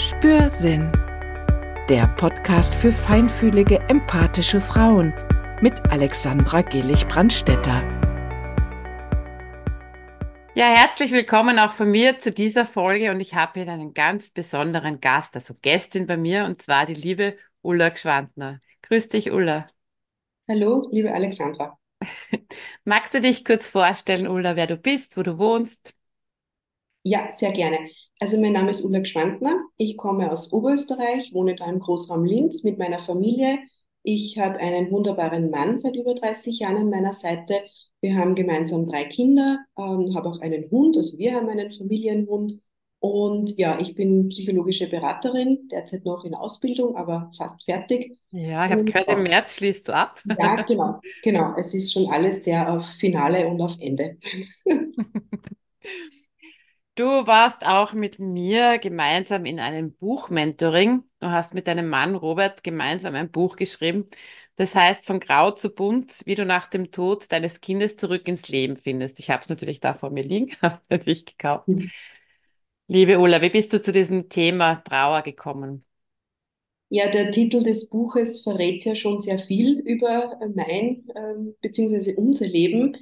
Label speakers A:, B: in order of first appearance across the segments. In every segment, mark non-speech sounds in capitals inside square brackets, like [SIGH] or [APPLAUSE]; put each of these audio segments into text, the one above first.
A: Spürsinn. Der Podcast für feinfühlige, empathische Frauen mit Alexandra Gillig-Brandstetter.
B: Ja, herzlich willkommen auch von mir zu dieser Folge und ich habe hier einen ganz besonderen Gast, also Gästin bei mir und zwar die liebe Ulla Gschwandner. Grüß dich, Ulla.
C: Hallo, liebe Alexandra. [LAUGHS]
B: Magst du dich kurz vorstellen, Ulla, wer du bist, wo du wohnst?
C: Ja, sehr gerne. Also mein Name ist Ulla Gschwandner. Ich komme aus Oberösterreich, wohne da im Großraum Linz mit meiner Familie. Ich habe einen wunderbaren Mann seit über 30 Jahren an meiner Seite. Wir haben gemeinsam drei Kinder, ähm, habe auch einen Hund, also wir haben einen Familienhund. Und ja, ich bin psychologische Beraterin, derzeit noch in Ausbildung, aber fast fertig.
B: Ja, ich habe gehört, im März schließt du ab.
C: Ja, [LAUGHS] genau, genau. Es ist schon alles sehr auf Finale und auf Ende. [LAUGHS]
B: Du warst auch mit mir gemeinsam in einem Buchmentoring. Du hast mit deinem Mann Robert gemeinsam ein Buch geschrieben. Das heißt von Grau zu Bunt, wie du nach dem Tod deines Kindes zurück ins Leben findest. Ich habe es natürlich da vor mir liegen, [LAUGHS] habe natürlich gekauft. Mhm. Liebe Ulla, wie bist du zu diesem Thema Trauer gekommen?
C: Ja, der Titel des Buches verrät ja schon sehr viel über mein ähm, bzw. unser Leben.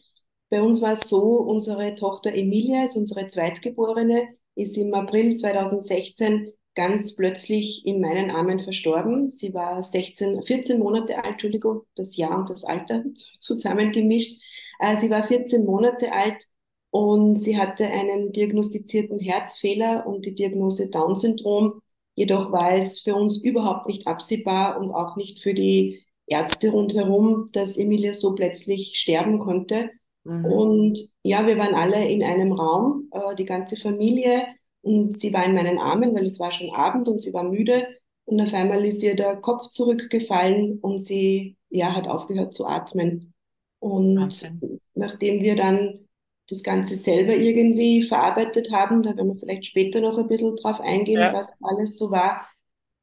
C: Bei uns war es so, unsere Tochter Emilia, ist unsere Zweitgeborene, ist im April 2016 ganz plötzlich in meinen Armen verstorben. Sie war 16, 14 Monate alt, Entschuldigung, das Jahr und das Alter [LAUGHS] zusammengemischt. Äh, sie war 14 Monate alt und sie hatte einen diagnostizierten Herzfehler und die Diagnose Down-Syndrom. Jedoch war es für uns überhaupt nicht absehbar und auch nicht für die Ärzte rundherum, dass Emilia so plötzlich sterben konnte. Mhm. Und ja, wir waren alle in einem Raum, äh, die ganze Familie. Und sie war in meinen Armen, weil es war schon Abend und sie war müde. Und auf einmal ist ihr der Kopf zurückgefallen und sie ja, hat aufgehört zu atmen. Und okay. nachdem wir dann das Ganze selber irgendwie verarbeitet haben, da werden wir vielleicht später noch ein bisschen drauf eingehen, ja. was alles so war,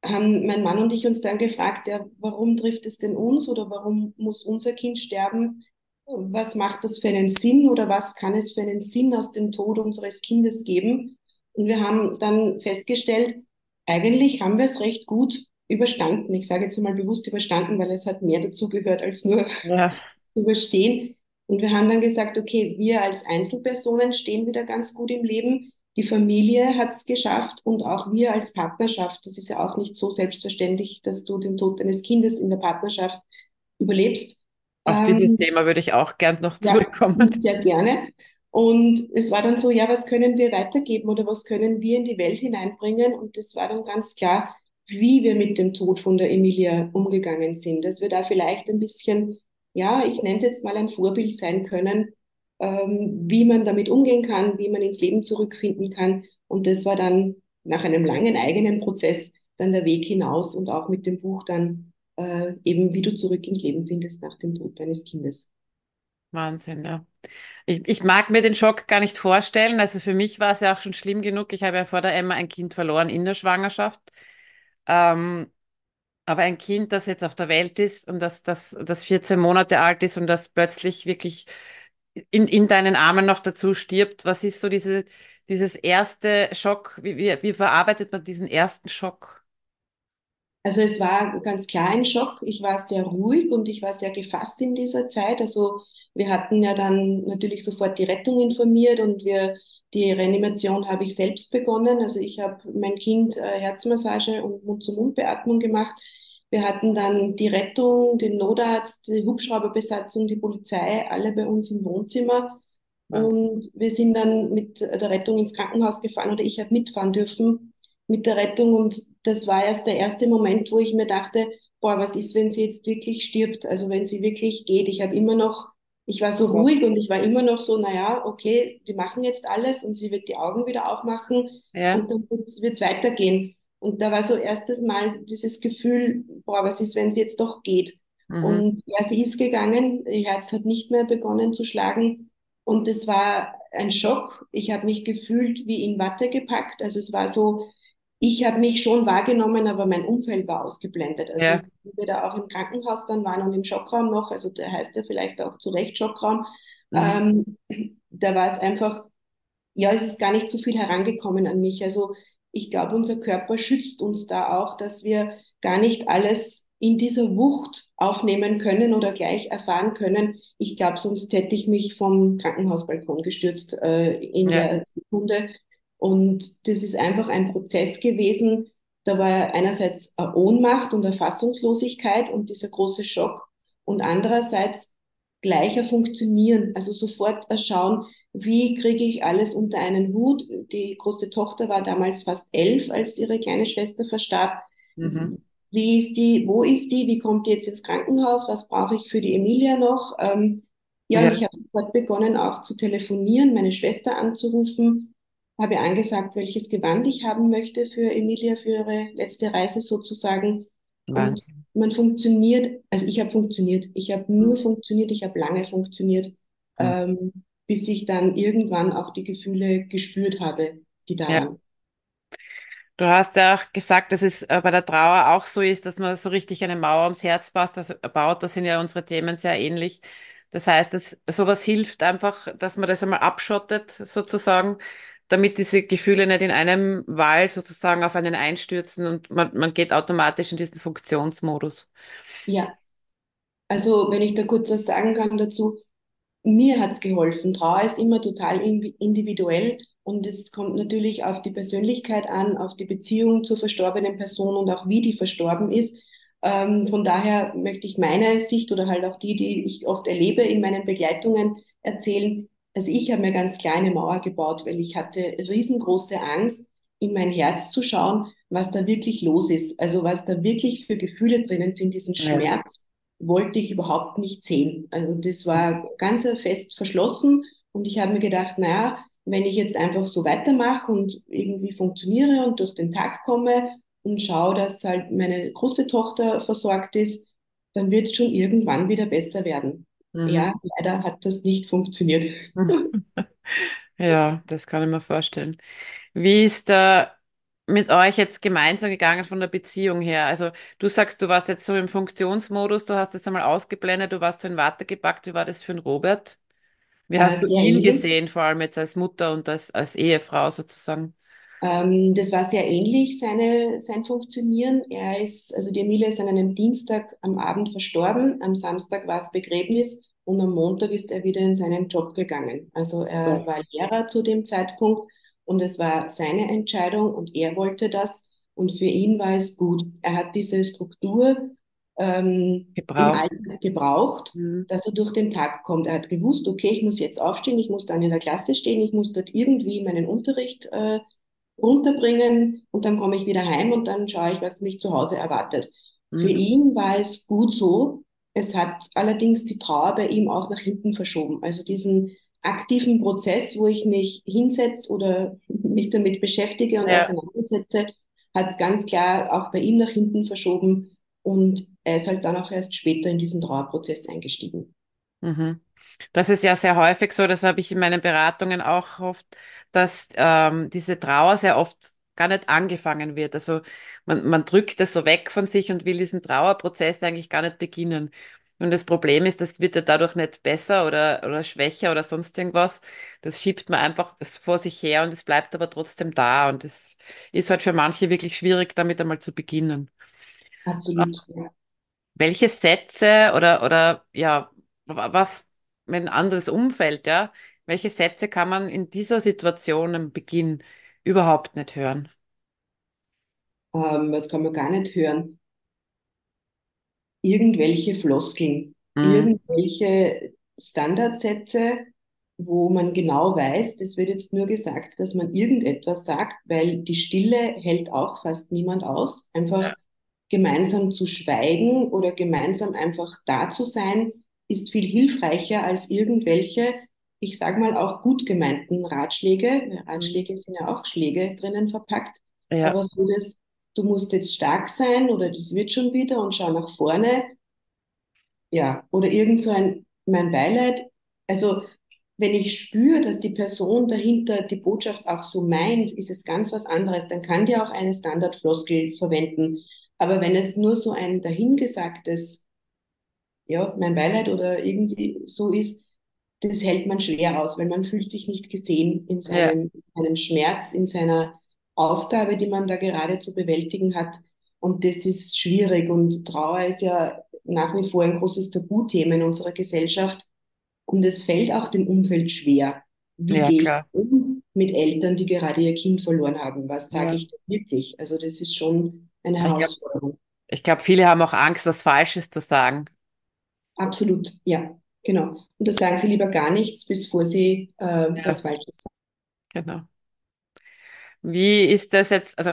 C: haben mein Mann und ich uns dann gefragt, ja, warum trifft es denn uns oder warum muss unser Kind sterben? Was macht das für einen Sinn oder was kann es für einen Sinn aus dem Tod unseres Kindes geben? Und wir haben dann festgestellt, eigentlich haben wir es recht gut überstanden. Ich sage jetzt mal bewusst überstanden, weil es hat mehr dazu gehört, als nur ja. überstehen. Und wir haben dann gesagt, okay, wir als Einzelpersonen stehen wieder ganz gut im Leben. Die Familie hat es geschafft und auch wir als Partnerschaft. Das ist ja auch nicht so selbstverständlich, dass du den Tod deines Kindes in der Partnerschaft überlebst.
B: Auf ähm, dieses Thema würde ich auch gern noch zurückkommen.
C: Ja, [LAUGHS] sehr gerne. Und es war dann so, ja, was können wir weitergeben oder was können wir in die Welt hineinbringen? Und das war dann ganz klar, wie wir mit dem Tod von der Emilia umgegangen sind. Dass wir da vielleicht ein bisschen, ja, ich nenne es jetzt mal ein Vorbild sein können, ähm, wie man damit umgehen kann, wie man ins Leben zurückfinden kann. Und das war dann nach einem langen eigenen Prozess dann der Weg hinaus und auch mit dem Buch dann äh, eben wie du zurück ins Leben findest nach dem Tod deines Kindes.
B: Wahnsinn, ja. Ich, ich mag mir den Schock gar nicht vorstellen. Also für mich war es ja auch schon schlimm genug. Ich habe ja vor der Emma ein Kind verloren in der Schwangerschaft. Ähm, aber ein Kind, das jetzt auf der Welt ist und das, das, das 14 Monate alt ist und das plötzlich wirklich in, in deinen Armen noch dazu stirbt, was ist so diese, dieses erste Schock? Wie, wie, wie verarbeitet man diesen ersten Schock?
C: Also es war ganz klar ein Schock. Ich war sehr ruhig und ich war sehr gefasst in dieser Zeit. Also wir hatten ja dann natürlich sofort die Rettung informiert und wir die Reanimation habe ich selbst begonnen. Also ich habe mein Kind äh, Herzmassage und Mund-zu-Mund-Beatmung gemacht. Wir hatten dann die Rettung, den Notarzt, die Hubschrauberbesatzung, die Polizei, alle bei uns im Wohnzimmer. Und wir sind dann mit der Rettung ins Krankenhaus gefahren oder ich habe mitfahren dürfen mit der Rettung. Und das war erst der erste Moment, wo ich mir dachte, boah, was ist, wenn sie jetzt wirklich stirbt? Also wenn sie wirklich geht. Ich habe immer noch, ich war so ruhig und ich war immer noch so, naja, okay, die machen jetzt alles und sie wird die Augen wieder aufmachen ja. und dann wird es weitergehen. Und da war so erstes Mal dieses Gefühl, boah, was ist, wenn sie jetzt doch geht? Mhm. Und ja, sie ist gegangen, ihr Herz hat nicht mehr begonnen zu schlagen. Und es war ein Schock. Ich habe mich gefühlt wie in Watte gepackt. Also es war so, ich habe mich schon wahrgenommen, aber mein Umfeld war ausgeblendet. Also ja. wir da auch im Krankenhaus dann waren und im Schockraum noch, also der heißt ja vielleicht auch zu Recht Schockraum, mhm. ähm, da war es einfach, ja, es ist gar nicht so viel herangekommen an mich. Also ich glaube, unser Körper schützt uns da auch, dass wir gar nicht alles in dieser Wucht aufnehmen können oder gleich erfahren können. Ich glaube, sonst hätte ich mich vom Krankenhausbalkon gestürzt äh, in ja. der Sekunde. Und das ist einfach ein Prozess gewesen. Da war einerseits eine Ohnmacht und eine Fassungslosigkeit und dieser große Schock und andererseits gleicher funktionieren, also sofort schauen, wie kriege ich alles unter einen Hut. Die große Tochter war damals fast elf, als ihre kleine Schwester verstarb. Mhm. Wie ist die, wo ist die, wie kommt die jetzt ins Krankenhaus, was brauche ich für die Emilia noch? Ähm, ja, ja. ich habe sofort begonnen auch zu telefonieren, meine Schwester anzurufen, habe angesagt, welches Gewand ich haben möchte für Emilia, für ihre letzte Reise sozusagen. Wahnsinn. Und man funktioniert, also ich habe funktioniert, ich habe nur funktioniert, ich habe lange funktioniert, mhm. ähm, bis ich dann irgendwann auch die Gefühle gespürt habe, die da ja. waren.
B: Du hast ja auch gesagt, dass es äh, bei der Trauer auch so ist, dass man so richtig eine Mauer ums Herz passt, baut. Da sind ja unsere Themen sehr ähnlich. Das heißt, dass sowas hilft einfach, dass man das einmal abschottet, sozusagen, damit diese Gefühle nicht in einem Wall sozusagen auf einen einstürzen und man, man geht automatisch in diesen Funktionsmodus.
C: Ja, also wenn ich da kurz was sagen kann dazu, mir hat es geholfen. Trauer ist immer total individuell und es kommt natürlich auf die Persönlichkeit an, auf die Beziehung zur verstorbenen Person und auch wie die verstorben ist. Ähm, von daher möchte ich meine Sicht oder halt auch die, die ich oft erlebe in meinen Begleitungen erzählen. Also ich habe mir ganz kleine Mauer gebaut, weil ich hatte riesengroße Angst, in mein Herz zu schauen, was da wirklich los ist. Also was da wirklich für Gefühle drinnen sind, diesen Schmerz wollte ich überhaupt nicht sehen. Also das war ganz fest verschlossen und ich habe mir gedacht, naja, wenn ich jetzt einfach so weitermache und irgendwie funktioniere und durch den Tag komme und schaue, dass halt meine große Tochter versorgt ist, dann wird es schon irgendwann wieder besser werden. Mhm. Ja, leider hat das nicht funktioniert. [LAUGHS]
B: ja, das kann ich mir vorstellen. Wie ist da mit euch jetzt gemeinsam gegangen von der Beziehung her? Also du sagst, du warst jetzt so im Funktionsmodus, du hast das einmal ausgeblendet, du warst so in Watte gepackt. Wie war das für einen Robert? Wie hast äh, du ihn ähnlich. gesehen, vor allem jetzt als Mutter und als, als Ehefrau sozusagen?
C: Ähm, das war sehr ähnlich, seine, sein Funktionieren. Er ist, also die Emilia ist an einem Dienstag am Abend verstorben, am Samstag war es Begräbnis und am Montag ist er wieder in seinen Job gegangen. Also er oh. war Lehrer zu dem Zeitpunkt und es war seine Entscheidung und er wollte das und für ihn war es gut. Er hat diese Struktur ähm, gebraucht, gebraucht mhm. dass er durch den Tag kommt. Er hat gewusst, okay, ich muss jetzt aufstehen, ich muss dann in der Klasse stehen, ich muss dort irgendwie meinen Unterricht äh, runterbringen und dann komme ich wieder heim und dann schaue ich, was mich zu Hause erwartet. Mhm. Für ihn war es gut so. Es hat allerdings die Trauer bei ihm auch nach hinten verschoben. Also diesen aktiven Prozess, wo ich mich hinsetze oder [LAUGHS] mich damit beschäftige und ja. auseinandersetze, hat es ganz klar auch bei ihm nach hinten verschoben und er ist halt dann auch erst später in diesen Trauerprozess eingestiegen.
B: Mhm. Das ist ja sehr häufig so, das habe ich in meinen Beratungen auch oft, dass ähm, diese Trauer sehr oft gar nicht angefangen wird. Also man, man drückt es so weg von sich und will diesen Trauerprozess eigentlich gar nicht beginnen. Und das Problem ist, das wird ja dadurch nicht besser oder, oder schwächer oder sonst irgendwas. Das schiebt man einfach vor sich her und es bleibt aber trotzdem da. Und es ist halt für manche wirklich schwierig, damit einmal zu beginnen.
C: Absolut. Ja.
B: Welche Sätze oder, oder ja, was, wenn ein anderes Umfeld, ja, welche Sätze kann man in dieser Situation am Beginn überhaupt nicht hören?
C: Ähm, was kann man gar nicht hören? Irgendwelche Floskeln, mhm. irgendwelche Standardsätze, wo man genau weiß, das wird jetzt nur gesagt, dass man irgendetwas sagt, weil die Stille hält auch fast niemand aus. Einfach gemeinsam zu schweigen oder gemeinsam einfach da zu sein, ist viel hilfreicher als irgendwelche, ich sage mal auch gut gemeinten Ratschläge. Ratschläge sind ja auch Schläge drinnen verpackt. Ja. Aber so das, du musst jetzt stark sein oder das wird schon wieder und schau nach vorne. Ja, oder irgend so ein, mein Beileid. Also, wenn ich spüre, dass die Person dahinter die Botschaft auch so meint, ist es ganz was anderes. Dann kann die auch eine Standardfloskel verwenden. Aber wenn es nur so ein dahingesagtes, ja, mein Beileid oder irgendwie so ist, das hält man schwer aus, weil man fühlt sich nicht gesehen in seinem, ja. seinem Schmerz, in seiner Aufgabe, die man da gerade zu bewältigen hat. Und das ist schwierig. Und Trauer ist ja nach wie vor ein großes Tabuthema in unserer Gesellschaft. Und es fällt auch dem Umfeld schwer. Wie
B: Ja,
C: gehe ich um mit Eltern, die gerade ihr Kind verloren haben? Was sage
B: Ja.
C: ich da wirklich? Also das ist schon eine
B: Ich glaube,
C: Herausforderung.
B: ich glaub, viele haben auch Angst, was Falsches zu sagen.
C: Absolut, ja, genau. Und da sagen sie lieber gar nichts, bevor sie äh,
B: Ja,
C: was Falsches sagen.
B: genau. Wie ist das jetzt? Also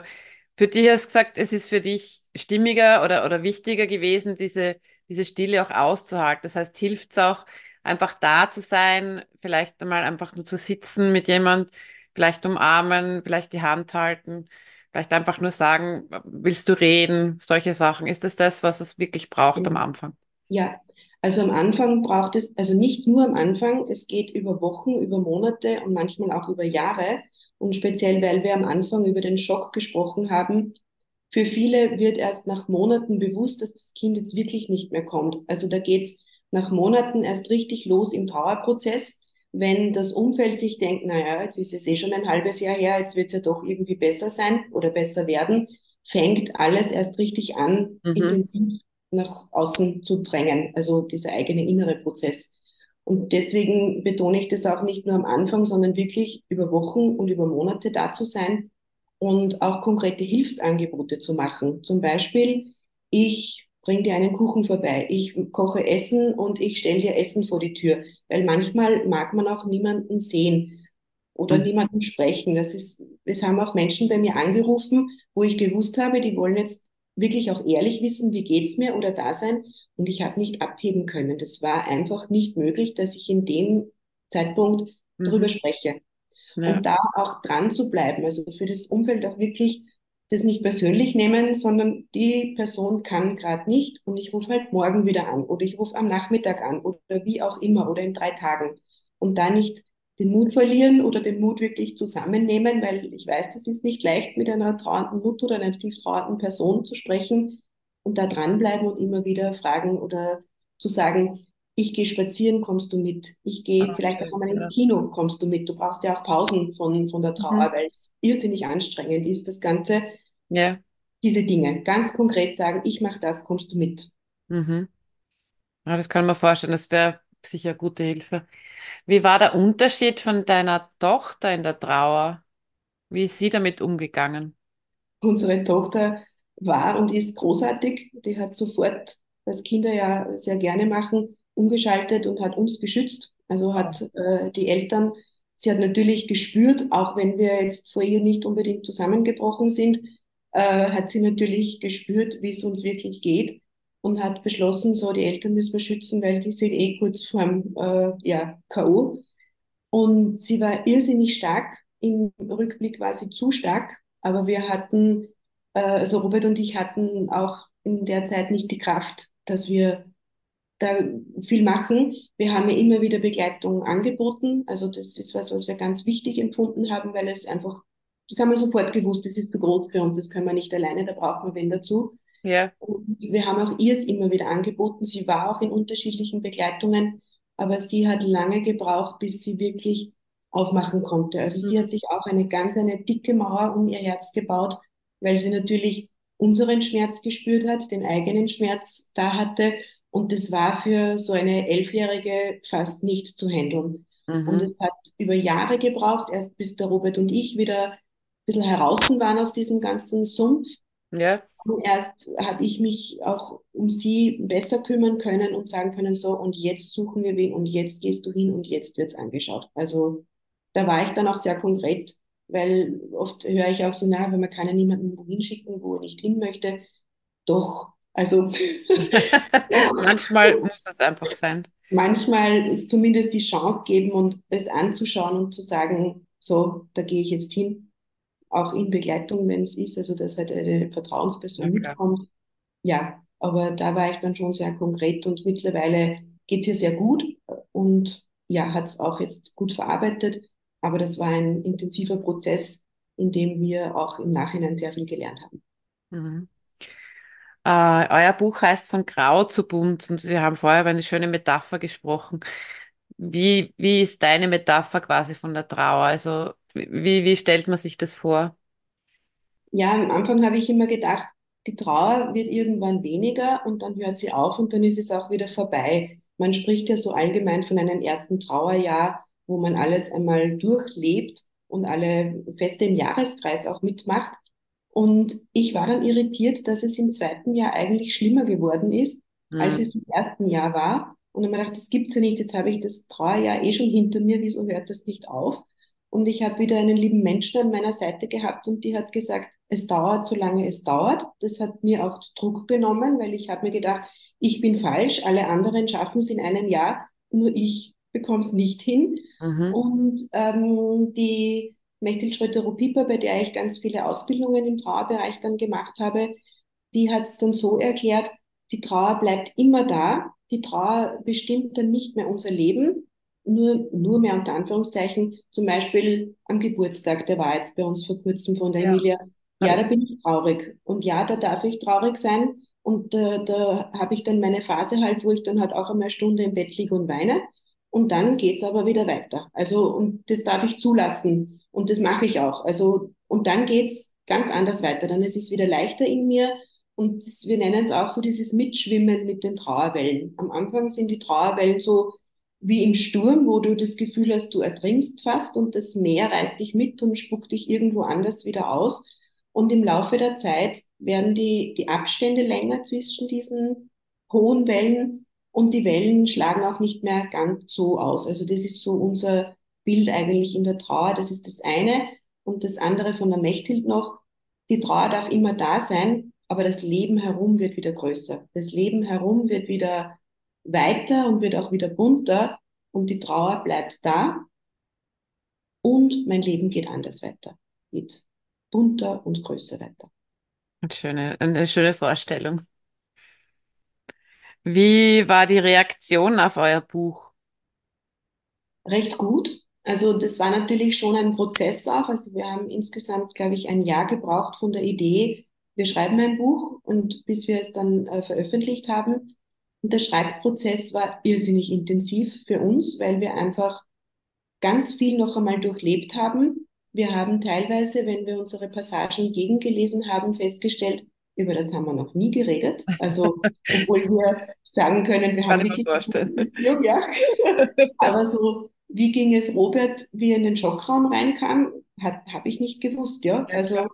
B: für dich hast du gesagt, es ist für dich stimmiger oder, oder wichtiger gewesen, diese, diese Stille auch auszuhalten. Das heißt, hilft es auch, einfach da zu sein, vielleicht einmal einfach nur zu sitzen mit jemand, vielleicht umarmen, vielleicht die Hand halten, vielleicht einfach nur sagen, willst du reden, solche Sachen. Ist das das, was es wirklich braucht am Anfang?
C: Ja, also am Anfang braucht es, also nicht nur am Anfang, es geht über Wochen, über Monate und manchmal auch über Jahre. Und speziell, weil wir am Anfang über den Schock gesprochen haben, für viele wird erst nach Monaten bewusst, dass das Kind jetzt wirklich nicht mehr kommt. Also da geht's nach Monaten erst richtig los im Trauerprozess, wenn das Umfeld sich denkt, naja, jetzt ist es eh schon ein halbes Jahr her, jetzt wird's ja doch irgendwie besser sein oder besser werden, fängt alles erst richtig an,
B: Mhm.
C: intensiv nach außen zu drängen, also dieser eigene innere Prozess. Und deswegen betone ich das auch nicht nur am Anfang, sondern wirklich über Wochen und über Monate da zu sein und auch konkrete Hilfsangebote zu machen. Zum Beispiel, ich bring dir einen Kuchen vorbei, ich koche Essen und ich stelle dir Essen vor die Tür, weil manchmal mag man auch niemanden sehen oder
B: Mhm.
C: niemanden sprechen. Das ist, es haben auch Menschen bei mir angerufen, wo ich gewusst habe, die wollen jetzt wirklich auch ehrlich wissen, wie geht's mir oder da sein. Und ich habe nicht abheben können. Das war einfach nicht möglich, dass ich in dem Zeitpunkt darüber
B: Mhm.
C: spreche.
B: Ja.
C: Und da auch dran zu bleiben, also für das Umfeld auch wirklich das nicht persönlich nehmen, sondern die Person kann gerade nicht und ich rufe halt morgen wieder an oder ich rufe am Nachmittag an oder wie auch immer oder in drei Tagen. Und da nicht den Mut verlieren oder den Mut wirklich zusammennehmen, weil ich weiß, das ist nicht leicht, mit einer trauernden Mutter oder einer tief trauernden Person zu sprechen und da dranbleiben und immer wieder fragen oder zu sagen, ich gehe spazieren, kommst du mit? Ich gehe
B: Ah,
C: vielleicht auch
B: ja.
C: ins Kino, kommst du mit? Du brauchst ja auch Pausen von, von der Trauer,
B: Mhm.
C: weil es irrsinnig anstrengend ist, das Ganze.
B: Ja.
C: Diese Dinge ganz konkret sagen, ich mache das, kommst du mit?
B: Mhm. Ja, das kann man vorstellen, das wäre sicher gute Hilfe. Wie war der Unterschied von deiner Tochter in der Trauer? Wie ist sie damit umgegangen?
C: Unsere Tochter war und ist großartig. Die hat sofort, was Kinder ja sehr gerne machen, umgeschaltet und hat uns geschützt. Also hat äh, die Eltern, sie hat natürlich gespürt, auch wenn wir jetzt vor ihr nicht unbedingt zusammengebrochen sind, äh, hat sie natürlich gespürt, wie es uns wirklich geht und hat beschlossen, so die Eltern müssen wir schützen, weil die sind eh kurz vorm äh, ja, K.O. Und sie war irrsinnig stark. Im Rückblick war sie zu stark, aber wir hatten, äh, also Robert und ich hatten auch in der Zeit nicht die Kraft, dass wir da viel machen. Wir haben ja immer wieder Begleitung angeboten. Also das ist was, was wir ganz wichtig empfunden haben, weil es einfach, das haben wir sofort gewusst, das ist zu groß für uns, das können wir nicht alleine, da brauchen wir wen dazu.
B: Ja.
C: Und wir haben auch ihr es immer wieder angeboten. Sie war auch in unterschiedlichen Begleitungen, aber sie hat lange gebraucht, bis sie wirklich aufmachen konnte. Also sie
B: Mhm.
C: hat sich auch eine ganz eine dicke Mauer um ihr Herz gebaut, weil sie natürlich unseren Schmerz gespürt hat, den eigenen Schmerz da hatte. Und das war für so eine Elfjährige fast nicht zu handeln. Und
B: Mhm.
C: es hat über Jahre gebraucht, erst bis der Robert und ich wieder ein bisschen heraus waren aus diesem ganzen Sumpf.
B: Ja.
C: Und erst habe ich mich auch um sie besser kümmern können und sagen können, so, und jetzt suchen wir wen und jetzt gehst du hin und jetzt wird's angeschaut. Also da war ich dann auch sehr konkret, weil oft höre ich auch so, na, wenn man kann ja niemanden wohin schicken, wo er nicht hin möchte. Doch, also [LAUGHS]
B: Manchmal muss es einfach sein.
C: manchmal ist zumindest die Chance geben und es anzuschauen und zu sagen, so, da gehe ich jetzt hin, auch in Begleitung, wenn es ist, also dass halt eine Vertrauensperson
B: Ja,
C: mitkommt. Ja, aber da war ich dann schon sehr konkret und mittlerweile geht's ihr sehr gut und ja, hat's auch jetzt gut verarbeitet. Aber das war ein intensiver Prozess, in dem wir auch im Nachhinein sehr viel gelernt haben.
B: Mhm. Äh, euer Buch heißt Von Grau zu Bunt und wir haben vorher über eine schöne Metapher gesprochen. Wie, wie ist deine Metapher quasi von der Trauer? Also wie, wie stellt man sich das vor?
C: ja, am Anfang habe ich immer gedacht, die Trauer wird irgendwann weniger und dann hört sie auf und dann ist es auch wieder vorbei. Man spricht ja so allgemein von einem ersten Trauerjahr, wo man alles einmal durchlebt und alle Feste im Jahreskreis auch mitmacht. Und ich war dann irritiert, dass es im zweiten Jahr eigentlich schlimmer geworden ist, mhm. als es im ersten Jahr war. Und dann habe ich gedacht, das gibt's ja nicht, jetzt habe ich das Trauerjahr eh schon hinter mir, wieso hört das nicht auf? Und ich habe wieder einen lieben Menschen an meiner Seite gehabt und die hat gesagt, es dauert, solange es dauert. Das hat mir auch Druck genommen, weil ich habe mir gedacht, ich bin falsch, alle anderen schaffen es in einem Jahr, nur ich bekomme es nicht hin. Mhm. Und ähm, die Mechtel Schröter-Rupiper, bei der ich ganz viele Ausbildungen im Trauerbereich dann gemacht habe, die hat es dann so erklärt, die Trauer bleibt immer da, die Trauer bestimmt dann nicht mehr unser Leben, nur, nur mehr unter Anführungszeichen, zum Beispiel am Geburtstag, der war jetzt bei uns vor kurzem von der ja. Emilia, ja, da bin ich traurig. Und ja, da darf ich traurig sein. Und äh, da habe ich dann meine Phase halt, wo ich dann halt auch einmal eine Stunde im Bett liege und weine. Und dann geht's aber wieder weiter. Also, und das darf ich zulassen. Und das mache ich auch. Also, und dann geht's ganz anders weiter. Dann ist es wieder leichter in mir. Und das, wir nennen es auch so dieses Mitschwimmen mit den Trauerwellen. Am Anfang sind die Trauerwellen so wie im Sturm, wo du das Gefühl hast, du ertrinkst fast und das Meer reißt dich mit und spuckt dich irgendwo anders wieder aus. Und im Laufe der Zeit werden die, die Abstände länger zwischen diesen hohen Wellen und die Wellen schlagen auch nicht mehr ganz so aus. Also das ist so unser Bild eigentlich in der Trauer. Das ist das eine. Und das andere von der Mechthild noch. Die Trauer darf immer da sein, aber das Leben herum wird wieder größer. Das Leben herum wird wieder weiter und wird auch wieder bunter und die Trauer bleibt da und mein Leben geht anders weiter, geht bunter und größer weiter.
B: Eine schöne, eine schöne Vorstellung. Wie war die Reaktion auf euer Buch?
C: Recht gut. Also das war natürlich schon ein Prozess auch. Also wir haben insgesamt, glaube ich, ein Jahr gebraucht von der Idee, wir schreiben ein Buch und bis wir es dann äh, veröffentlicht haben. Und der Schreibprozess war irrsinnig intensiv für uns, weil wir einfach ganz viel noch einmal durchlebt haben. Wir haben teilweise, wenn wir unsere Passagen gegengelesen haben, festgestellt, über das haben wir noch nie geredet. Also, [LAUGHS] obwohl wir sagen können, wir haben wirklich Beziehung, [LAUGHS] ja. Aber so, wie ging es Robert, wie er in den Schockraum reinkam, habe ich nicht gewusst, ja. Also,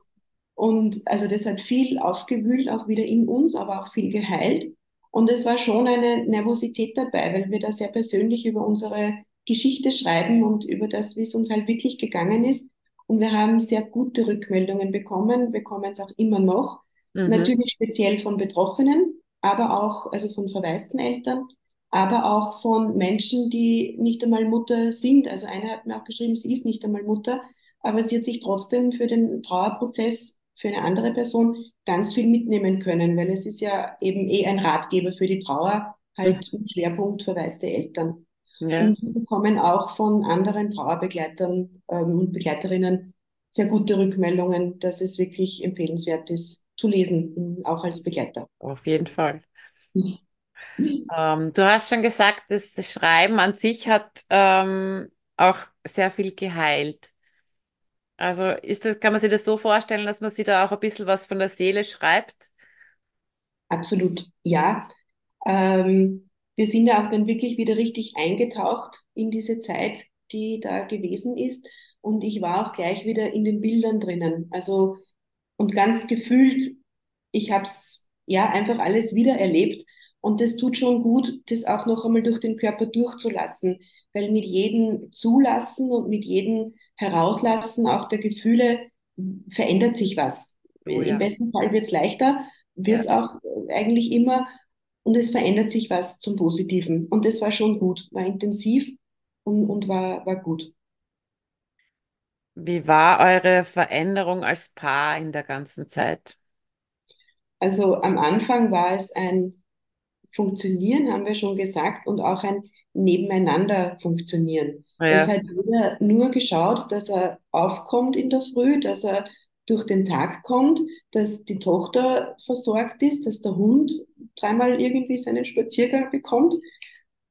C: und also das hat viel aufgewühlt, auch wieder in uns, aber auch viel geheilt. Und es war schon eine Nervosität dabei, weil wir da sehr persönlich über unsere Geschichte schreiben und über das, wie es uns halt wirklich gegangen ist. Und wir haben sehr gute Rückmeldungen bekommen, bekommen es auch immer noch. Mhm. Natürlich speziell von Betroffenen, aber auch, also von verwaisten Eltern, aber auch von Menschen, die nicht einmal Mutter sind. Also eine hat mir auch geschrieben, sie ist nicht einmal Mutter, aber sie hat sich trotzdem für den Trauerprozess für eine andere Person ganz viel mitnehmen können, weil es ist ja eben eh ein Ratgeber für die Trauer, halt mit Schwerpunkt verwaiste Eltern. Ja. Und wir bekommen auch von anderen Trauerbegleitern ähm, und Begleiterinnen sehr gute Rückmeldungen, dass es wirklich empfehlenswert ist zu lesen, auch als Begleiter.
B: Auf jeden Fall. [LAUGHS] ähm, du hast schon gesagt, das Schreiben an sich hat ähm, auch sehr viel geheilt. Also ist das, kann man sich das so vorstellen, dass man sich da auch ein bisschen was von der Seele schreibt?
C: Absolut, ja. Ähm, wir sind ja auch dann wirklich wieder richtig eingetaucht in diese Zeit, die da gewesen ist. Und ich war auch gleich wieder in den Bildern drinnen. Also, und ganz gefühlt, ich habe es ja einfach alles wieder erlebt. Und das tut schon gut, das auch noch einmal durch den Körper durchzulassen. Weil mit jedem Zulassen und mit jedem Herauslassen auch der Gefühle verändert sich was. Oh, ja. Im besten Fall wird es leichter, wird es ja. auch eigentlich immer und es verändert sich was zum Positiven. Und das war schon gut, war intensiv und, und war, war gut.
B: Wie war eure Veränderung als Paar in der ganzen Zeit?
C: Also am Anfang war es ein Funktionieren, haben wir schon gesagt, und auch ein Nebeneinander funktionieren. Ja. Es hat jeder nur geschaut, dass er aufkommt in der Früh, dass er durch den Tag kommt, dass die Tochter versorgt ist, dass der Hund dreimal irgendwie seinen Spaziergang bekommt.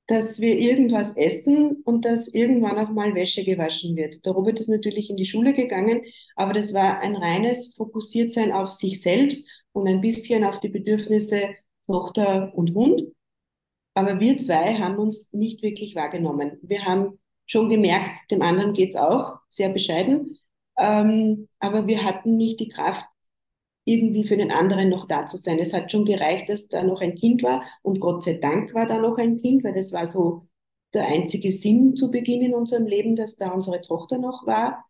C: dass wir irgendwas essen und dass irgendwann auch mal Wäsche gewaschen wird. Der Robert ist natürlich in die Schule gegangen, aber das war ein reines Fokussiertsein auf sich selbst und ein bisschen auf die Bedürfnisse Tochter und Hund. Aber wir zwei haben uns nicht wirklich wahrgenommen. Wir haben schon gemerkt, dem anderen geht's auch, sehr bescheiden. Ähm, aber wir hatten nicht die Kraft, irgendwie für den anderen noch da zu sein. Es hat schon gereicht, dass da noch ein Kind war und Gott sei Dank war da noch ein Kind, weil das war so der einzige Sinn zu Beginn in unserem Leben, dass da unsere Tochter noch war.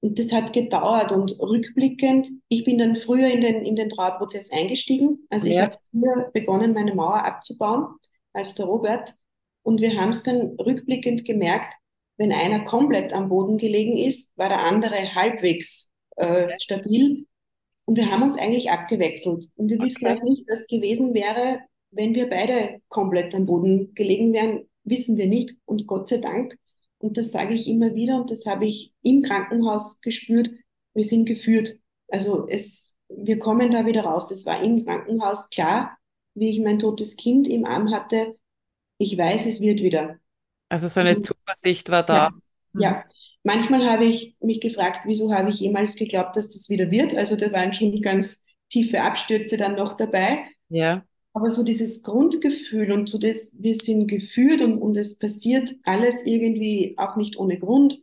C: Und das hat gedauert und rückblickend, ich bin dann früher in den, in den Trauerprozess eingestiegen. Also ja. ich habe früher begonnen, meine Mauer abzubauen als der Robert. Und wir haben es dann rückblickend gemerkt, wenn einer komplett am Boden gelegen ist, war der andere halbwegs äh, stabil. Und wir haben uns eigentlich abgewechselt. Und wir okay. wissen auch nicht, was gewesen wäre, wenn wir beide komplett am Boden gelegen wären, wissen wir nicht. Und Gott sei Dank, und das sage ich immer wieder, und das habe ich im Krankenhaus gespürt, wir sind geführt. Also es, wir kommen da wieder raus. Das war im Krankenhaus klar, wie ich mein totes Kind im Arm hatte. Ich weiß, es wird wieder.
B: Also so eine Zuversicht war da.
C: Ja, mhm. ja. Manchmal habe ich mich gefragt, wieso habe ich jemals geglaubt, dass das wieder wird? Also da waren schon ganz tiefe Abstürze dann noch dabei.
B: Ja.
C: Aber so dieses Grundgefühl und so das, wir sind geführt und, und es passiert alles irgendwie auch nicht ohne Grund,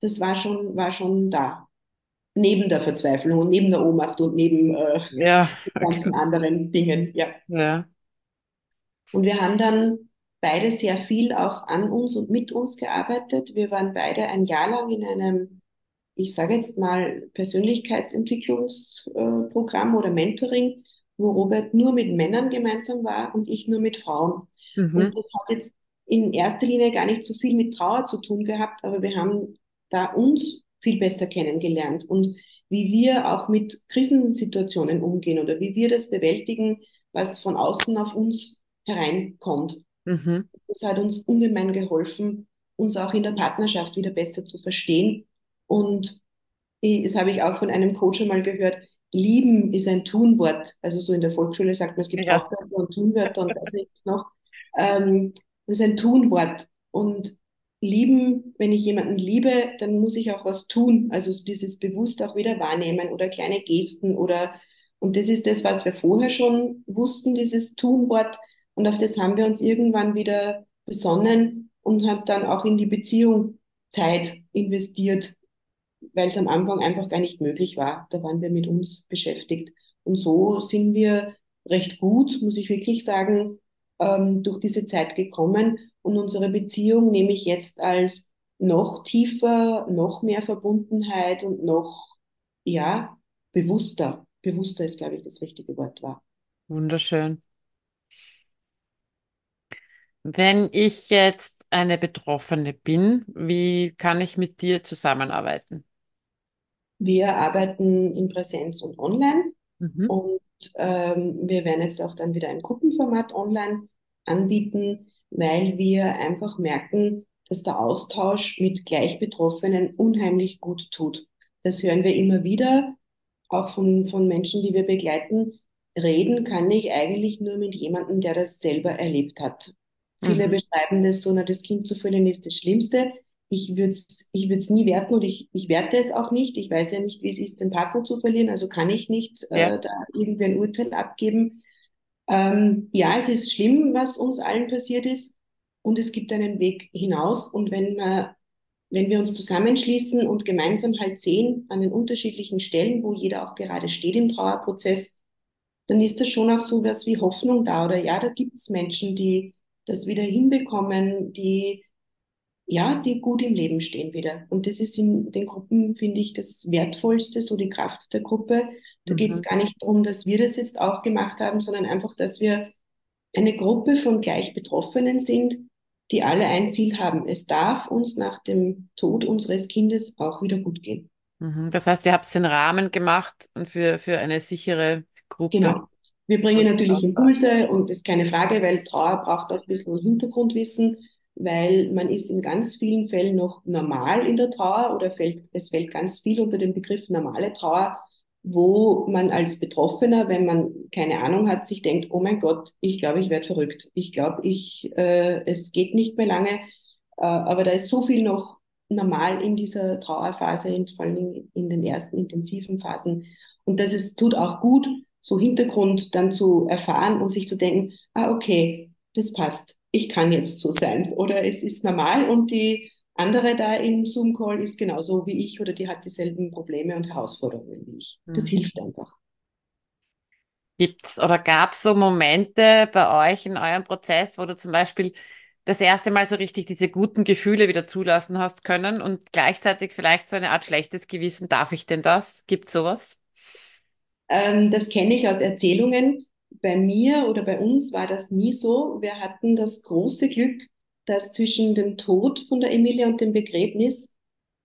C: das war schon, war schon da. Neben der Verzweiflung und neben der Ohnmacht und neben äh,
B: ja, [LAUGHS]
C: ganzen okay. anderen Dingen. Ja.
B: ja.
C: Und wir haben dann beide sehr viel auch an uns und mit uns gearbeitet. Wir waren beide ein Jahr lang in einem, ich sage jetzt mal, Persönlichkeitsentwicklungsprogramm oder Mentoring, wo Robert nur mit Männern gemeinsam war und ich nur mit Frauen. Mhm. Und das hat jetzt in erster Linie gar nicht so viel mit Trauer zu tun gehabt, aber wir haben da uns viel besser kennengelernt und wie wir auch mit Krisensituationen umgehen oder wie wir das bewältigen, was von außen auf uns hereinkommt. Mhm. Das hat uns ungemein geholfen, uns auch in der Partnerschaft wieder besser zu verstehen. Und das habe ich auch von einem Coach einmal gehört, lieben ist ein Tunwort. Also so in der Volksschule sagt man, es gibt ja. Hauptwörter und Tunwörter und was nicht noch. Ähm, das ist ein Tunwort. Und lieben, wenn ich jemanden liebe, dann muss ich auch was tun. Also dieses bewusst auch wieder wahrnehmen oder kleine Gesten oder, und das ist das, was wir vorher schon wussten, dieses Tunwort. Und auf das haben wir uns irgendwann wieder besonnen und hat dann auch in die Beziehung Zeit investiert, weil es am Anfang einfach gar nicht möglich war. Da waren wir mit uns beschäftigt. Und so sind wir recht gut, muss ich wirklich sagen, ähm, durch diese Zeit gekommen. Und unsere Beziehung nehme ich jetzt als noch tiefer, noch mehr Verbundenheit und noch, ja, bewusster. Bewusster ist, glaube ich, das richtige Wort war.
B: Wunderschön. Wenn ich jetzt eine Betroffene bin, wie kann ich mit dir zusammenarbeiten?
C: Wir arbeiten in Präsenz und online mhm. und ähm, wir werden jetzt auch dann wieder ein Gruppenformat online anbieten, weil wir einfach merken, dass der Austausch mit Gleichbetroffenen unheimlich gut tut. Das hören wir immer wieder, auch von, von Menschen, die wir begleiten. Reden kann ich eigentlich nur mit jemandem, der das selber erlebt hat. Viele mhm. beschreiben das so, na, das Kind zu verlieren ist das Schlimmste. Ich würde es ich würd's nie werten und ich, ich werte es auch nicht. Ich weiß ja nicht, wie es ist, den Partner zu verlieren, also kann ich nicht ja. äh, da irgendwie ein Urteil abgeben. Ähm, ja, es ist schlimm, was uns allen passiert ist und es gibt einen Weg hinaus. Und wenn wir, wenn wir uns zusammenschließen und gemeinsam halt sehen an den unterschiedlichen Stellen, wo jeder auch gerade steht im Trauerprozess, dann ist das schon auch so was wie Hoffnung da. Oder ja, da gibt es Menschen, die das wieder hinbekommen, die ja, die gut im Leben stehen wieder. Und das ist in den Gruppen, finde ich, das Wertvollste, so die Kraft der Gruppe. Da mhm. geht es gar nicht darum, dass wir das jetzt auch gemacht haben, sondern einfach, dass wir eine Gruppe von gleich Betroffenen sind, die alle ein Ziel haben. Es darf uns nach dem Tod unseres Kindes auch wieder gut gehen.
B: Mhm. Das heißt, ihr habt den Rahmen gemacht und für, für eine sichere Gruppe.
C: Genau. Wir bringen natürlich Impulse und das ist keine Frage, weil Trauer braucht auch ein bisschen Hintergrundwissen, weil man ist in ganz vielen Fällen noch normal in der Trauer oder fällt, es fällt ganz viel unter den Begriff normale Trauer. wo man als Betroffener, wenn man keine Ahnung hat, sich denkt, oh mein Gott, ich glaube, ich werde verrückt. Ich glaube, ich, äh, es geht nicht mehr lange. Äh, aber da ist so viel noch normal in dieser Trauerphase, in, vor allem in den ersten intensiven Phasen. Und das ist, tut auch gut, so Hintergrund dann zu erfahren und sich zu denken, ah, okay, das passt. Ich kann jetzt so sein. Oder es ist normal und die andere da im Zoom-Call ist genauso wie ich oder die hat dieselben Probleme und Herausforderungen wie ich. Das mhm. hilft einfach.
B: Gibt es oder gab es so Momente bei euch in eurem Prozess, wo du zum Beispiel das erste Mal so richtig diese guten Gefühle wieder zulassen hast können und gleichzeitig vielleicht so eine Art schlechtes Gewissen, darf ich denn das? Gibt sowas?
C: Ähm, das kenne ich aus Erzählungen. Bei mir oder bei uns war das nie so. Wir hatten das große Glück, dass zwischen dem Tod von der Emilia und dem Begräbnis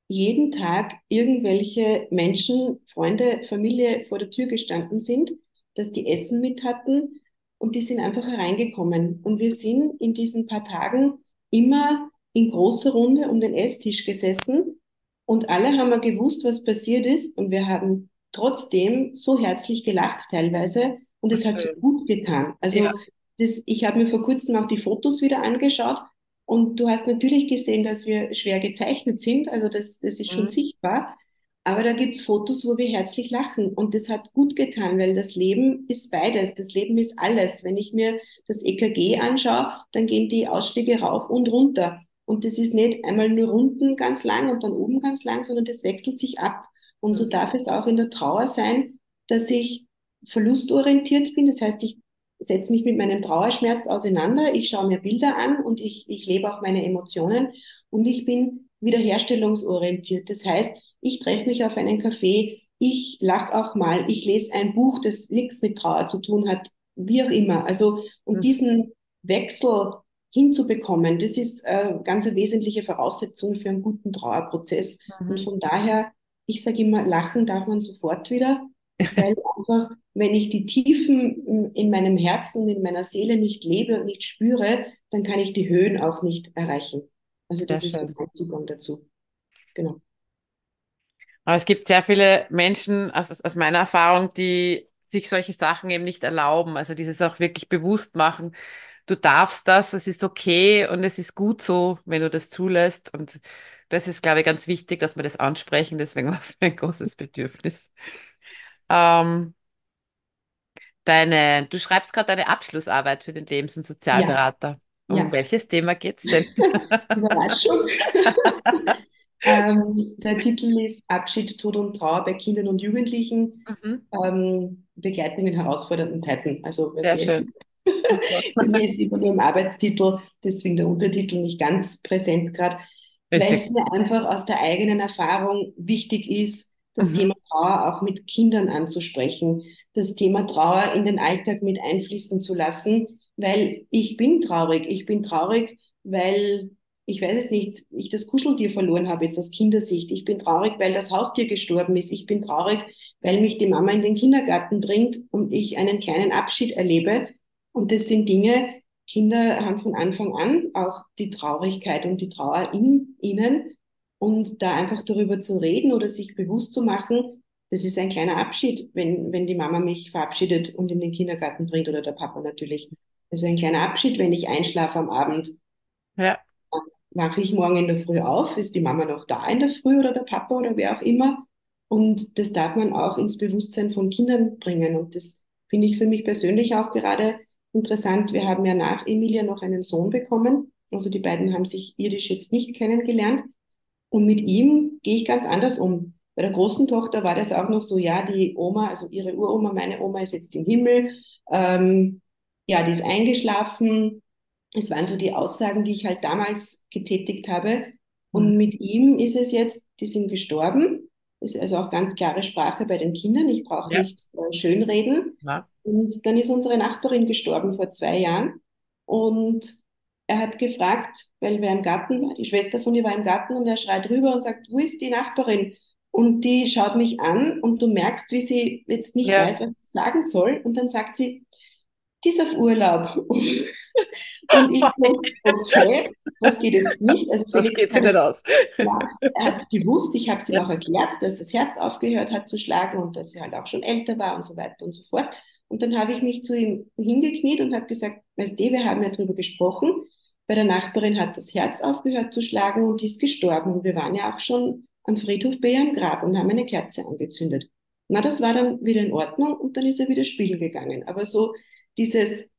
C: jeden Tag irgendwelche Menschen, Freunde, Familie vor der Tür gestanden sind, dass die Essen mit hatten und die sind einfach hereingekommen. Und wir sind in diesen paar Tagen immer in großer Runde um den Esstisch gesessen und alle haben gewusst, was passiert ist und wir haben trotzdem so herzlich gelacht teilweise und es hat so gut getan. Also ja. das, ich habe mir vor kurzem auch die Fotos wieder angeschaut und du hast natürlich gesehen, dass wir schwer gezeichnet sind, also das, das ist schon mhm. sichtbar. Aber da gibt's Fotos, wo wir herzlich lachen und das hat gut getan, weil das Leben ist beides, das Leben ist alles. Wenn ich mir das EKG anschaue, dann gehen die Ausschläge rauf und runter. Und das ist nicht einmal nur unten ganz lang und dann oben ganz lang, sondern das wechselt sich ab. Und so mhm. darf es auch in der Trauer sein, dass ich verlustorientiert bin. Das heißt, ich setze mich mit meinem Trauerschmerz auseinander, ich schaue mir Bilder an und ich, ich lebe auch meine Emotionen und ich bin wiederherstellungsorientiert. Das heißt, ich treffe mich auf einen Café, ich lache auch mal, ich lese ein Buch, das nichts mit Trauer zu tun hat, wie auch immer. Also um mhm. diesen Wechsel hinzubekommen, das ist äh, ganz eine wesentliche Voraussetzung für einen guten Trauerprozess. Mhm. Und von daher, ich sage immer, lachen darf man sofort wieder, weil [LAUGHS] einfach, wenn ich die Tiefen in meinem Herzen und in meiner Seele nicht lebe und nicht spüre, dann kann ich die Höhen auch nicht erreichen. Also das, das ist ein Zugang dazu. Genau.
B: Aber es gibt sehr viele Menschen, aus, aus meiner Erfahrung, die sich solche Sachen eben nicht erlauben. Also dieses auch wirklich bewusst machen. Du darfst das, es ist okay und es ist gut so, wenn du das zulässt. Und das ist, glaube ich, ganz wichtig, dass wir das ansprechen. Deswegen [LAUGHS] war es ein großes Bedürfnis. Ähm, deine, du schreibst gerade deine Abschlussarbeit für den Lebens- und Sozialberater. Ja. Um ja. welches Thema geht es denn? [LAUGHS]
C: Überraschung. [LAUGHS] ähm, der Titel ist Abschied, Tod und Trauer bei Kindern und Jugendlichen. Mhm. Ähm, Begleitung in herausfordernden Zeiten. Also,
B: Sehr schön.
C: mir ist immer nur im Arbeitstitel, deswegen der Untertitel nicht ganz präsent gerade, weil es mir einfach aus der eigenen Erfahrung wichtig ist, das mhm. Thema Trauer auch mit Kindern anzusprechen, das Thema Trauer in den Alltag mit einfließen zu lassen, weil ich bin traurig. Ich bin traurig, weil ich weiß es nicht, ich das Kuscheltier verloren habe jetzt aus Kindersicht. Ich bin traurig, weil das Haustier gestorben ist. Ich bin traurig, weil mich die Mama in den Kindergarten bringt und ich einen kleinen Abschied erlebe. Und das sind Dinge, Kinder haben von Anfang an auch die Traurigkeit und die Trauer in ihnen. Und da einfach darüber zu reden oder sich bewusst zu machen, das ist ein kleiner Abschied, wenn, wenn die Mama mich verabschiedet und in den Kindergarten bringt oder der Papa natürlich. Das ist ein kleiner Abschied, wenn ich einschlafe am Abend. Ja. Wache ich morgen in der Früh auf, ist die Mama noch da in der Früh oder der Papa oder wer auch immer. Und das darf man auch ins Bewusstsein von Kindern bringen. Und das finde ich für mich persönlich auch gerade interessant. Wir haben ja nach Emilia noch einen Sohn bekommen. Also die beiden haben sich irdisch jetzt nicht kennengelernt. Und mit ihm gehe ich ganz anders um. Bei der großen Tochter war das auch noch so, ja, die Oma, also ihre Uroma, meine Oma ist jetzt im Himmel, ähm, ja, die ist eingeschlafen. Es waren so die Aussagen, die ich halt damals getätigt habe. Und mhm. mit ihm ist es jetzt, die sind gestorben. Ist also auch ganz klare Sprache bei den Kindern. Ich brauche ja. nichts äh, schönreden. Ja. Und dann ist unsere Nachbarin gestorben vor zwei Jahren. Und er hat gefragt, weil wer im Garten war, die Schwester von ihr war im Garten und er schreit rüber und sagt, wo ist die Nachbarin? Und die schaut mich an und du merkst, wie sie jetzt nicht ja. weiß, was sie sagen soll. Und dann sagt sie, die ist auf Urlaub. Und ich so, okay, das geht jetzt nicht. Also
B: das geht sich nicht aus.
C: Ja, er hat gewusst, ich habe es ihm auch erklärt, dass das Herz aufgehört hat zu schlagen und dass er halt auch schon älter war und so weiter und so fort. Und dann habe ich mich zu ihm hingekniet und habe gesagt, weißt du, wir haben ja darüber gesprochen, bei der Nachbarin hat das Herz aufgehört zu schlagen und ist gestorben. Und wir waren ja auch schon am Friedhof bei ihrem Grab und haben eine Kerze angezündet. Na, das war dann wieder in Ordnung und dann ist er wieder spielen gegangen. Aber so dieses,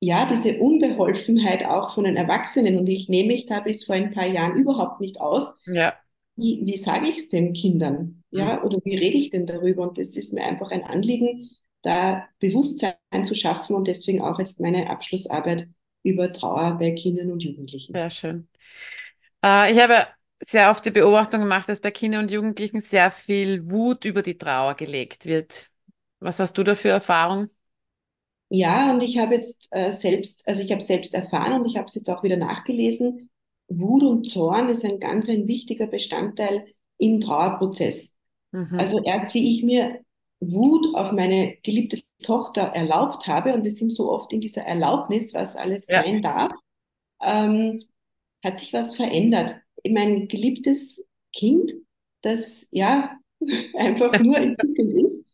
C: ja, diese Unbeholfenheit auch von den Erwachsenen und ich nehme mich da bis vor ein paar Jahren überhaupt nicht aus.
B: Ja.
C: Wie, wie sage ich es den Kindern? Ja, mhm. oder wie rede ich denn darüber? Und das ist mir einfach ein Anliegen, da Bewusstsein zu schaffen und deswegen auch jetzt meine Abschlussarbeit über Trauer bei Kindern und Jugendlichen.
B: Sehr schön. Äh, ich habe sehr oft die Beobachtung gemacht, dass bei Kindern und Jugendlichen sehr viel Wut über die Trauer gelegt wird. Was hast du da für Erfahrung?
C: Ja, und ich habe jetzt äh, selbst, also ich habe selbst erfahren und ich habe es jetzt auch wieder nachgelesen, Wut und Zorn ist ein ganz ein wichtiger Bestandteil im Trauerprozess. Mhm. Also erst wie ich mir Wut auf meine geliebte Tochter erlaubt habe, und wir sind so oft in dieser Erlaubnis, was alles ja. sein darf, ähm, hat sich was verändert. Mein geliebtes Kind, das ja [LAUGHS] einfach [LAUGHS] nur entwickelt ist,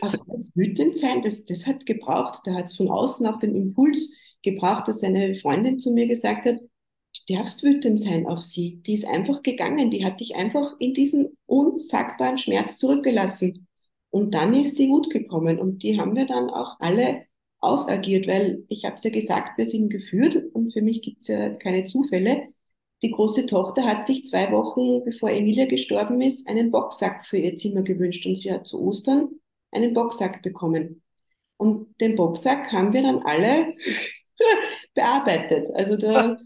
C: aber das Wütendsein, das, das hat gebraucht. Da hat es von außen auch den Impuls gebraucht, dass eine Freundin zu mir gesagt hat, du darfst wütend sein auf sie. Die ist einfach gegangen. Die hat dich einfach in diesen unsagbaren Schmerz zurückgelassen. Und dann ist die Wut gekommen und die haben wir dann auch alle ausagiert, weil ich habe es ja gesagt, wir sind geführt und für mich gibt es ja keine Zufälle. Die große Tochter hat sich zwei Wochen, bevor Emilia gestorben ist, einen Boxsack für ihr Zimmer gewünscht und sie hat zu Ostern einen Boxsack bekommen. Und den Boxsack haben wir dann alle [LAUGHS] bearbeitet. Also da,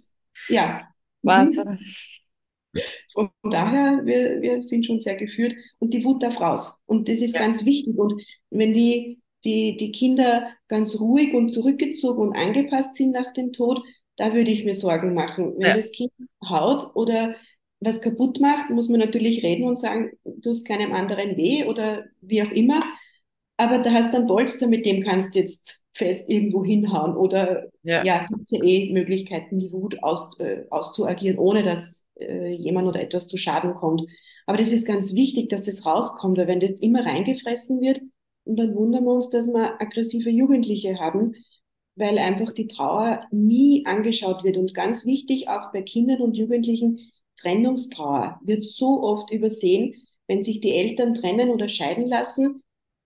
C: ja.
B: Wahnsinn.
C: Von daher, wir, wir sind schon sehr geführt und die Wut darf raus. Und das ist ja. ganz wichtig. Und wenn die, die, die Kinder ganz ruhig und zurückgezogen und angepasst sind nach dem Tod, da würde ich mir Sorgen machen. Wenn ja. das Kind haut oder was kaputt macht, muss man natürlich reden und sagen, du hast keinem anderen weh oder wie auch immer. Aber da hast du einen Polster, mit dem kannst du jetzt fest irgendwo hinhauen. Oder ja, ja gibt es ja eh Möglichkeiten, die Wut aus, äh, auszuagieren, ohne dass äh, jemand oder etwas zu Schaden kommt. Aber das ist ganz wichtig, dass das rauskommt, weil wenn das immer reingefressen wird, und dann wundern wir uns, dass wir aggressive Jugendliche haben, weil einfach die Trauer nie angeschaut wird. Und ganz wichtig, auch bei Kindern und Jugendlichen, Trennungstrauer wird so oft übersehen, wenn sich die Eltern trennen oder scheiden lassen,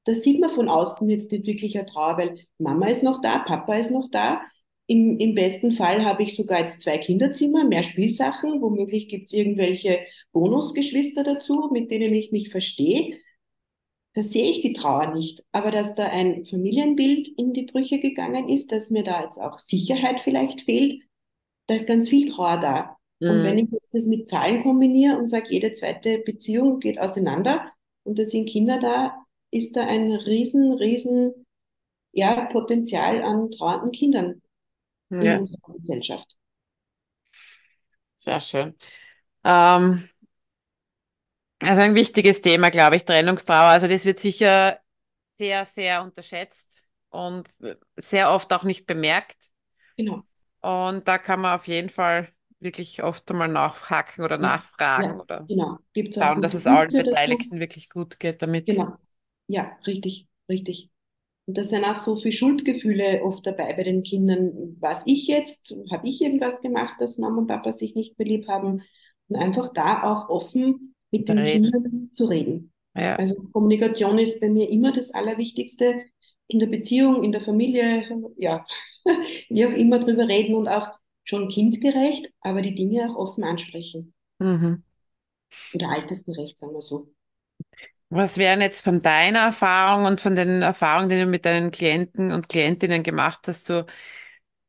C: da sieht man von außen jetzt nicht wirklich eine Trauer, weil Mama ist noch da, Papa ist noch da. Im, Im besten Fall habe ich sogar jetzt zwei Kinderzimmer, mehr Spielsachen, womöglich gibt es irgendwelche Bonusgeschwister dazu, mit denen ich mich verstehe. Da sehe ich die Trauer nicht. Aber dass da ein Familienbild in die Brüche gegangen ist, dass mir da jetzt auch Sicherheit vielleicht fehlt, da ist ganz viel Trauer da. Mhm. Und wenn ich jetzt das mit Zahlen kombiniere und sage, jede zweite Beziehung geht auseinander und da sind Kinder da, ist da ein riesen, riesen ja, Potenzial an trauernden Kindern in ja. unserer Gesellschaft.
B: Sehr schön. Ähm, also ein wichtiges Thema, glaube ich, Trennungstrauer. Also das wird sicher sehr, sehr unterschätzt und sehr oft auch nicht bemerkt.
C: Genau.
B: Und da kann man auf jeden Fall wirklich oft einmal nachhaken oder nachfragen ja, oder
C: genau.
B: Gibt's schauen, dass es allen Beteiligten wirklich gut geht damit.
C: Genau. Ja, richtig, richtig. Und da sind auch so viele Schuldgefühle oft dabei bei den Kindern. Was ich jetzt? Habe ich irgendwas gemacht, dass Mama und Papa sich nicht mehr lieb haben? Und einfach da auch offen mit den reden. Kindern zu reden. Ja. Also Kommunikation ist bei mir immer das Allerwichtigste. In der Beziehung, in der Familie, ja, [LAUGHS] wie auch immer drüber reden und auch schon kindgerecht, aber die Dinge auch offen ansprechen. Mhm. Oder altersgerecht, sagen wir so.
B: Was wären jetzt von deiner Erfahrung und von den Erfahrungen, die du mit deinen Klienten und Klientinnen gemacht hast, so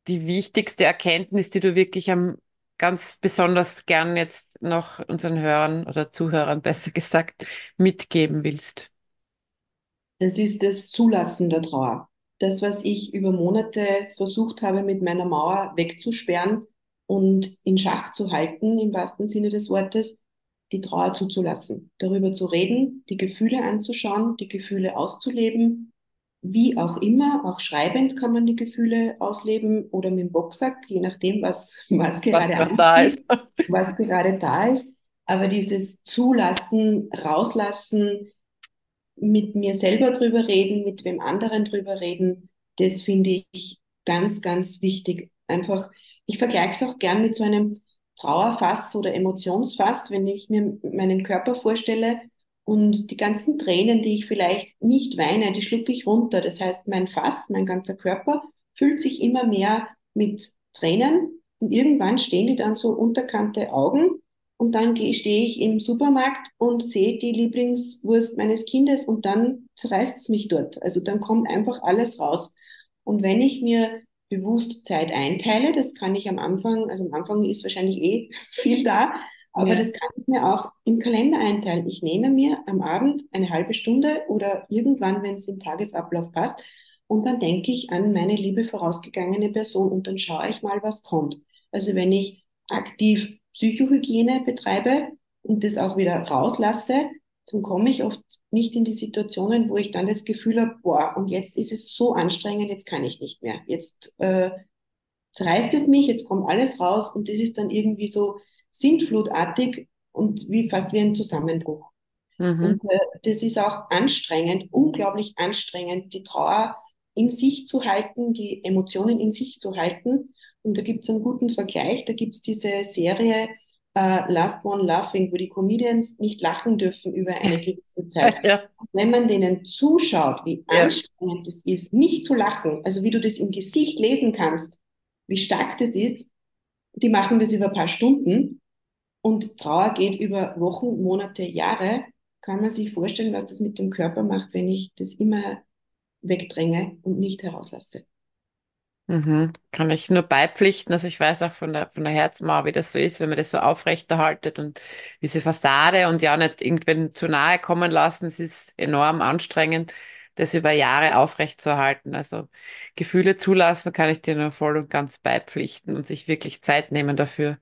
B: die wichtigste Erkenntnis, die du wirklich am ganz besonders gern jetzt noch unseren Hörern oder Zuhörern besser [LAUGHS] gesagt mitgeben willst?
C: Das ist das Zulassen der Trauer. Das, was ich über Monate versucht habe, mit meiner Mauer wegzusperren und in Schach zu halten, im wahrsten Sinne des Wortes, die Trauer zuzulassen, darüber zu reden, die Gefühle anzuschauen, die Gefühle auszuleben wie auch immer, auch schreibend kann man die Gefühle ausleben oder mit dem Boxsack, je nachdem, was, was gerade
B: was da ist. [LAUGHS]
C: was gerade da ist. Aber dieses Zulassen, Rauslassen, mit mir selber drüber reden, mit wem anderen drüber reden, das finde ich ganz, ganz wichtig. Einfach, ich vergleiche es auch gern mit so einem Trauerfass oder Emotionsfass, wenn ich mir meinen Körper vorstelle und die ganzen Tränen, die ich vielleicht nicht weine, die schlucke ich runter. Das heißt, mein Fass, mein ganzer Körper füllt sich immer mehr mit Tränen und irgendwann stehen die dann so unterkante Augen und dann stehe ich im Supermarkt und sehe die Lieblingswurst meines Kindes und dann zerreißt es mich dort. Also dann kommt einfach alles raus. Und wenn ich mir bewusst Zeit einteile, das kann ich am Anfang, also am Anfang ist wahrscheinlich eh viel da, aber ja. das kann ich mir auch im Kalender einteilen. Ich nehme mir am Abend eine halbe Stunde oder irgendwann, wenn es im Tagesablauf passt, und dann denke ich an meine liebe vorausgegangene Person und dann schaue ich mal, was kommt. Also wenn ich aktiv Psychohygiene betreibe und das auch wieder rauslasse, dann komme ich oft nicht in die Situationen, wo ich dann das Gefühl habe, boah, und jetzt ist es so anstrengend, jetzt kann ich nicht mehr. Jetzt äh, zerreißt es mich, jetzt kommt alles raus und das ist dann irgendwie so sintflutartig und wie fast wie ein Zusammenbruch. Mhm. Und äh, das ist auch anstrengend, unglaublich anstrengend, die Trauer in sich zu halten, die Emotionen in sich zu halten und da gibt es einen guten Vergleich. Da gibt es diese Serie uh, Last One Laughing, wo die Comedians nicht lachen dürfen über eine [LAUGHS] gewisse Zeit. ja. Wenn man denen zuschaut, wie ja. anstrengend es ist, nicht zu lachen, also wie du das im Gesicht lesen kannst, wie stark das ist, die machen das über ein paar Stunden und Trauer geht über Wochen, Monate, Jahre, kann man sich vorstellen, was das mit dem Körper macht, wenn ich das immer wegdränge und nicht herauslasse.
B: Mhm. Kann ich nur beipflichten. Also ich weiß auch von der, von der Herzmauer, wie das so ist, wenn man das so aufrechterhaltet und diese Fassade und ja nicht irgendwen zu nahe kommen lassen. Es ist enorm anstrengend, das über Jahre aufrechtzuerhalten. Also Gefühle zulassen kann ich dir nur voll und ganz beipflichten und sich wirklich Zeit nehmen dafür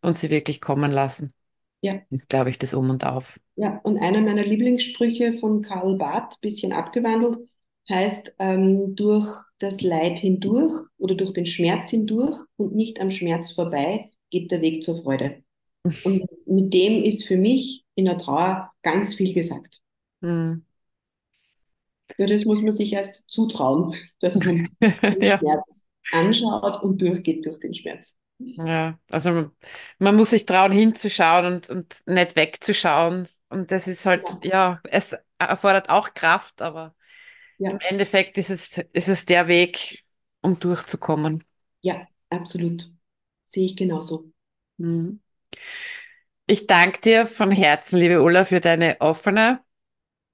B: und sie wirklich kommen lassen. Ja. Ist, glaube ich, das Um und Auf.
C: Ja, und einer meiner Lieblingssprüche von Karl Barth, bisschen abgewandelt, heißt ähm, durch das Leid hindurch oder durch den Schmerz hindurch und nicht am Schmerz vorbei geht der Weg zur Freude. [LAUGHS] Und mit dem ist für mich in der Trauer ganz viel gesagt. Mhm. Ja, das muss man sich erst zutrauen, dass man [LAUGHS] den ja. Schmerz anschaut und durchgeht durch den Schmerz.
B: Ja, also man, man, muss sich trauen, hinzuschauen und, und nicht wegzuschauen. Und das ist halt, ja, ja es erfordert auch Kraft, aber ja. Im Endeffekt ist es, ist es der Weg, um durchzukommen.
C: Ja, absolut. Sehe ich genauso. Mhm.
B: Ich danke dir von Herzen, liebe Ulla, für deine offene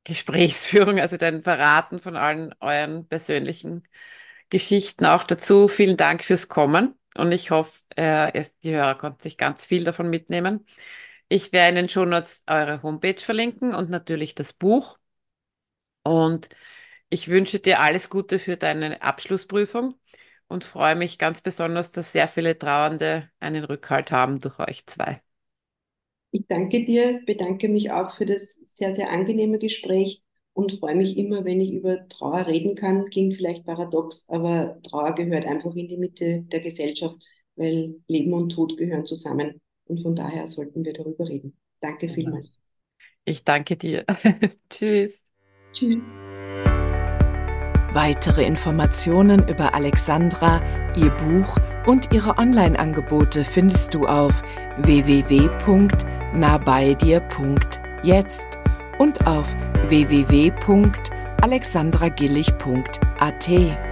B: Gesprächsführung, also dein Verraten von allen euren persönlichen Geschichten auch dazu. Vielen Dank fürs Kommen und ich hoffe, äh, die Hörer konnten sich ganz viel davon mitnehmen. Ich werde in den Shownotes eure Homepage verlinken und natürlich das Buch. Und ich wünsche dir alles Gute für deine Abschlussprüfung und freue mich ganz besonders, dass sehr viele Trauernde einen Rückhalt haben durch euch zwei.
C: Ich danke dir, bedanke mich auch für das sehr, sehr angenehme Gespräch und freue mich immer, wenn ich über Trauer reden kann. Klingt vielleicht paradox, aber Trauer gehört einfach in die Mitte der Gesellschaft, weil Leben und Tod gehören zusammen. Und von daher sollten wir darüber reden. Danke vielmals.
B: Ich danke dir. [LAUGHS] Tschüss.
C: Tschüss.
A: Weitere Informationen über Alexandra, ihr Buch und ihre Online-Angebote findest du auf www.nahbeidir.jetzt und auf www.alexandragillig.at.